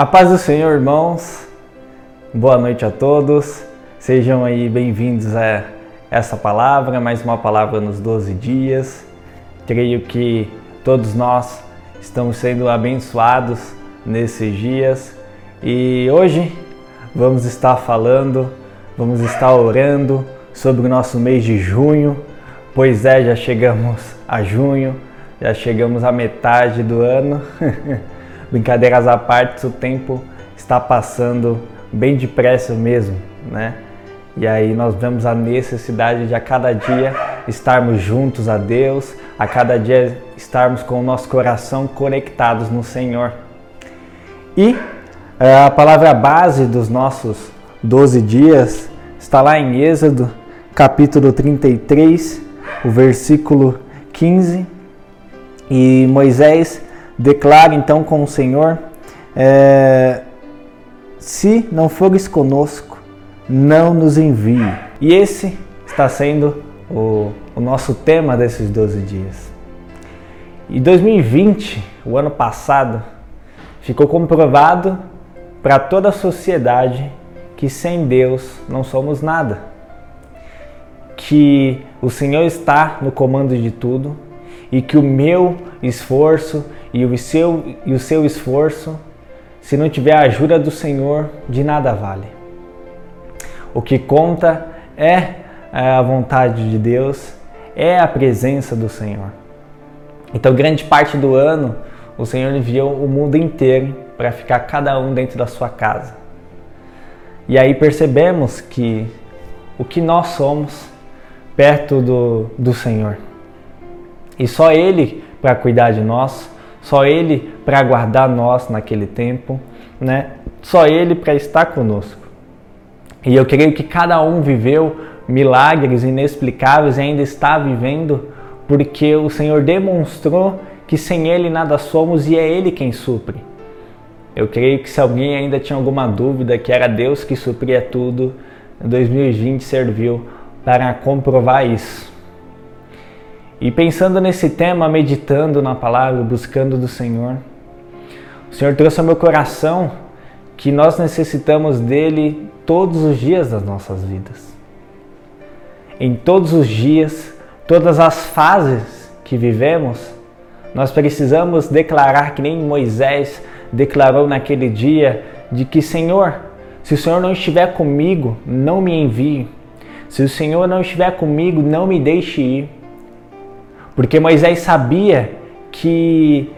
A paz do Senhor, irmãos. Boa noite a todos. Sejam aí bem-vindos a essa palavra, mais uma palavra nos 12 dias. Creio que todos nós estamos sendo abençoados nesses dias e hoje vamos estar falando, vamos estar orando sobre o nosso mês de junho. Pois é, já chegamos a junho, já chegamos à metade do ano. Brincadeiras à parte, o tempo está passando bem depressa mesmo, né? E aí nós vemos a necessidade de a cada dia estarmos juntos a Deus, a cada dia estarmos com o nosso coração conectados no Senhor. E eh, a palavra base dos nossos 12 dias está lá em Êxodo, capítulo 33, o versículo 15. E Moisés Declara então com o Senhor: é, Se não fores conosco, não nos envie. E esse está sendo o, o nosso tema desses 12 dias. E 2020, o ano passado, ficou comprovado para toda a sociedade que sem Deus não somos nada. Que o Senhor está no comando de tudo e que o meu esforço e o seu, e o seu esforço, se não tiver a ajuda do Senhor, de nada vale. O que conta é a vontade de Deus, é a presença do Senhor. Então, grande parte do ano, o Senhor enviou o mundo inteiro para ficar cada um dentro da sua casa. E aí percebemos que o que nós somos perto do, do Senhor. E só Ele para cuidar de nós, só Ele para guardar nós naquele tempo, né? Só Ele para estar conosco. E eu creio que cada um viveu milagres inexplicáveis e ainda está vivendo porque o Senhor demonstrou que sem Ele nada somos e é Ele quem supre. Eu creio que se alguém ainda tinha alguma dúvida que era Deus que supria tudo, 2020 serviu para comprovar isso. E pensando nesse tema, meditando na palavra, buscando do Senhor, o Senhor trouxe ao meu coração que nós necessitamos dele todos os dias das nossas vidas. Em todos os dias, todas as fases que vivemos, nós precisamos declarar que nem Moisés declarou naquele dia de que Senhor, se o Senhor não estiver comigo, não me envie. Se o Senhor não estiver comigo, não me deixe ir. Porque Moisés sabia que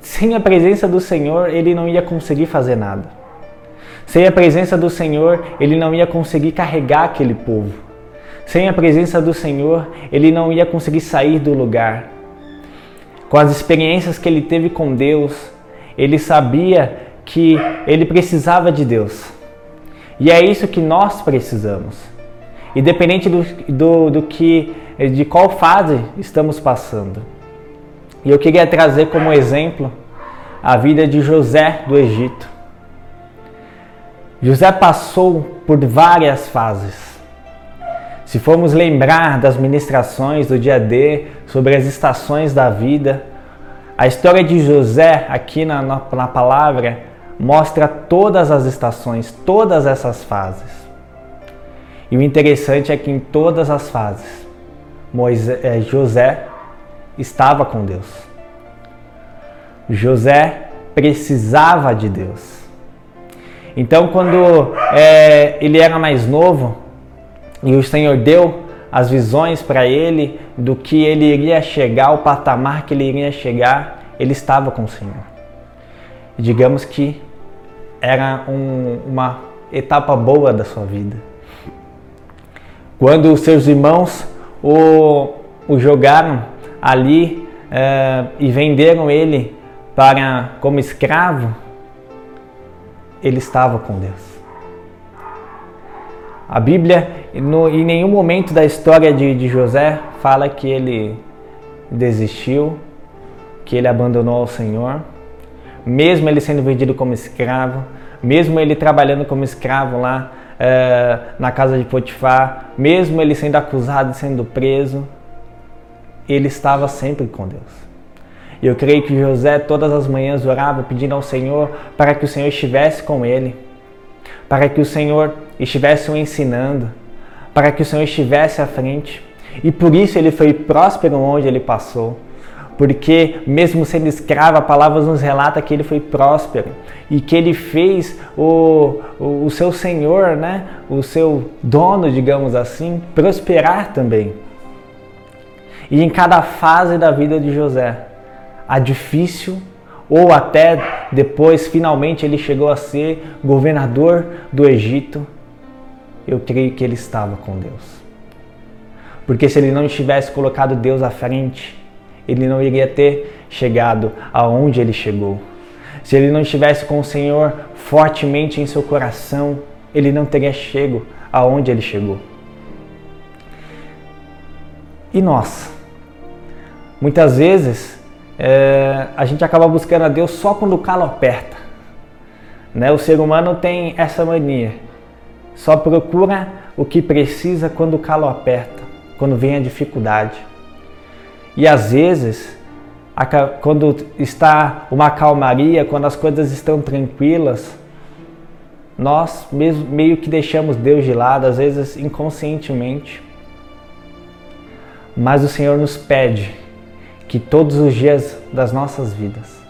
sem a presença do Senhor ele não ia conseguir fazer nada. Sem a presença do Senhor ele não ia conseguir carregar aquele povo. Sem a presença do Senhor ele não ia conseguir sair do lugar. Com as experiências que ele teve com Deus, ele sabia que ele precisava de Deus. E é isso que nós precisamos. Independente do, do, do que de qual fase estamos passando. E eu queria trazer como exemplo a vida de José do Egito. José passou por várias fases. Se formos lembrar das ministrações do dia D sobre as estações da vida, a história de José aqui na, na, na palavra mostra todas as estações, todas essas fases. E o interessante é que em todas as fases, Moisés, José estava com Deus. José precisava de Deus. Então, quando é, ele era mais novo e o Senhor deu as visões para ele do que ele iria chegar, o patamar que ele iria chegar, ele estava com o Senhor. digamos que era um, uma etapa boa da sua vida. Quando os seus irmãos o, o jogaram ali é, e venderam ele para como escravo, ele estava com Deus. A Bíblia, no, em nenhum momento da história de, de José, fala que ele desistiu, que ele abandonou o Senhor, mesmo ele sendo vendido como escravo, mesmo ele trabalhando como escravo lá é, na casa de Potifar, mesmo ele sendo acusado e sendo preso, ele estava sempre com Deus. E eu creio que José todas as manhãs orava pedindo ao Senhor para que o Senhor estivesse com ele, para que o Senhor estivesse o ensinando, para que o Senhor estivesse à frente. E por isso ele foi próspero onde ele passou. Porque, mesmo sendo escravo, a palavra nos relata que ele foi próspero e que ele fez o, o, o seu senhor, né, o seu dono, digamos assim, prosperar também. E em cada fase da vida de José, a difícil ou até depois, finalmente, ele chegou a ser governador do Egito, eu creio que ele estava com Deus. Porque se ele não tivesse colocado Deus à frente, ele não iria ter chegado aonde ele chegou. Se ele não estivesse com o Senhor fortemente em seu coração, ele não teria chego aonde ele chegou. E nós? Muitas vezes é, a gente acaba buscando a Deus só quando o calo aperta. Né? O ser humano tem essa mania. Só procura o que precisa quando o calo aperta, quando vem a dificuldade. E às vezes, quando está uma calmaria, quando as coisas estão tranquilas, nós mesmo, meio que deixamos Deus de lado, às vezes inconscientemente. Mas o Senhor nos pede que todos os dias das nossas vidas,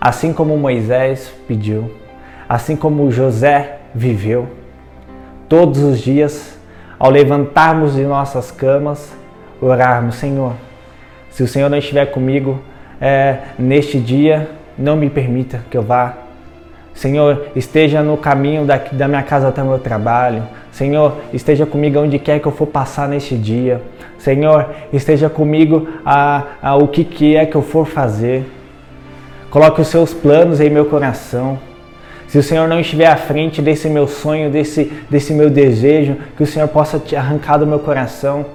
assim como Moisés pediu, assim como José viveu, todos os dias, ao levantarmos de nossas camas, orarmos, Senhor, se o Senhor não estiver comigo é, neste dia, não me permita que eu vá. Senhor, esteja no caminho da, da minha casa até o meu trabalho. Senhor, esteja comigo onde quer que eu for passar neste dia. Senhor, esteja comigo a, a o que, que é que eu for fazer. Coloque os seus planos em meu coração. Se o Senhor não estiver à frente desse meu sonho, desse, desse meu desejo, que o Senhor possa te arrancar do meu coração.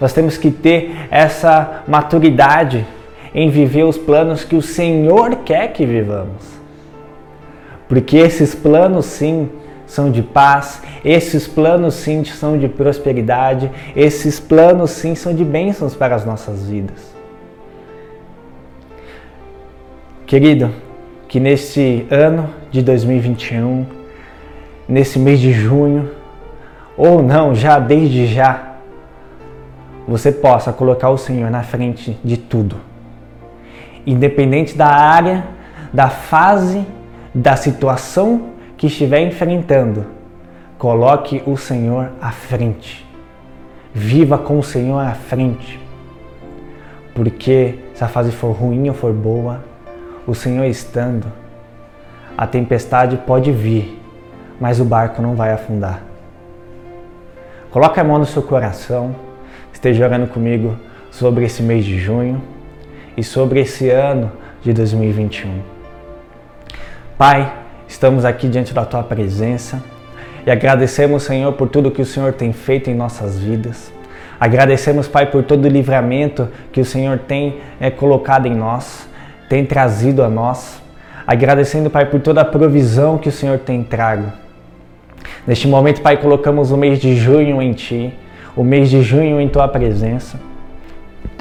Nós temos que ter essa maturidade em viver os planos que o Senhor quer que vivamos. Porque esses planos, sim, são de paz, esses planos, sim, são de prosperidade, esses planos, sim, são de bênçãos para as nossas vidas. Querido, que neste ano de 2021, nesse mês de junho, ou não, já desde já, você possa colocar o Senhor na frente de tudo. Independente da área, da fase, da situação que estiver enfrentando, coloque o Senhor à frente. Viva com o Senhor à frente. Porque se a fase for ruim ou for boa, o Senhor estando, a tempestade pode vir, mas o barco não vai afundar. Coloque a mão no seu coração esteja orando comigo sobre esse mês de junho e sobre esse ano de 2021. Pai, estamos aqui diante da tua presença e agradecemos, Senhor, por tudo que o Senhor tem feito em nossas vidas. Agradecemos, Pai, por todo o livramento que o Senhor tem é, colocado em nós, tem trazido a nós. Agradecendo, Pai, por toda a provisão que o Senhor tem trago. Neste momento, Pai, colocamos o mês de junho em Ti o mês de junho em tua presença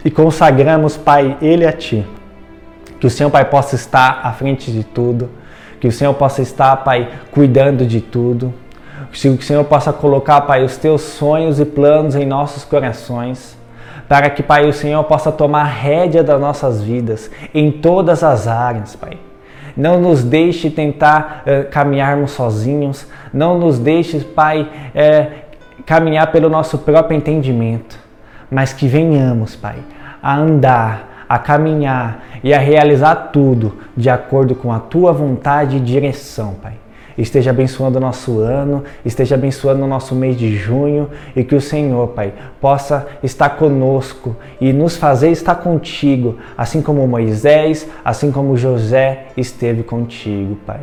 e consagramos, Pai, ele a ti. Que o Senhor, Pai, possa estar à frente de tudo, que o Senhor possa estar, Pai, cuidando de tudo, que o Senhor possa colocar, Pai, os teus sonhos e planos em nossos corações, para que, Pai, o Senhor possa tomar rédea das nossas vidas em todas as áreas, Pai. Não nos deixe tentar uh, caminharmos sozinhos. Não nos deixe, Pai, uh, caminhar pelo nosso próprio entendimento, mas que venhamos, Pai, a andar, a caminhar e a realizar tudo de acordo com a tua vontade e direção, Pai. Esteja abençoando o nosso ano, esteja abençoando o nosso mês de junho e que o Senhor, Pai, possa estar conosco e nos fazer estar contigo, assim como Moisés, assim como José esteve contigo, Pai.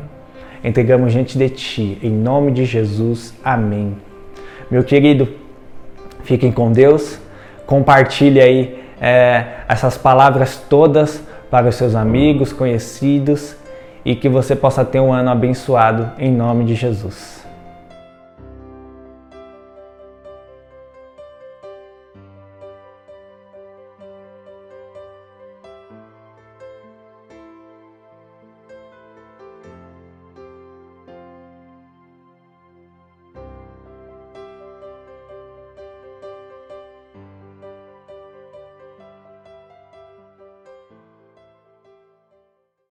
Entregamos diante de Ti, em nome de Jesus. Amém. Meu querido, fiquem com Deus. Compartilhe aí é, essas palavras todas para os seus amigos, conhecidos e que você possa ter um ano abençoado em nome de Jesus.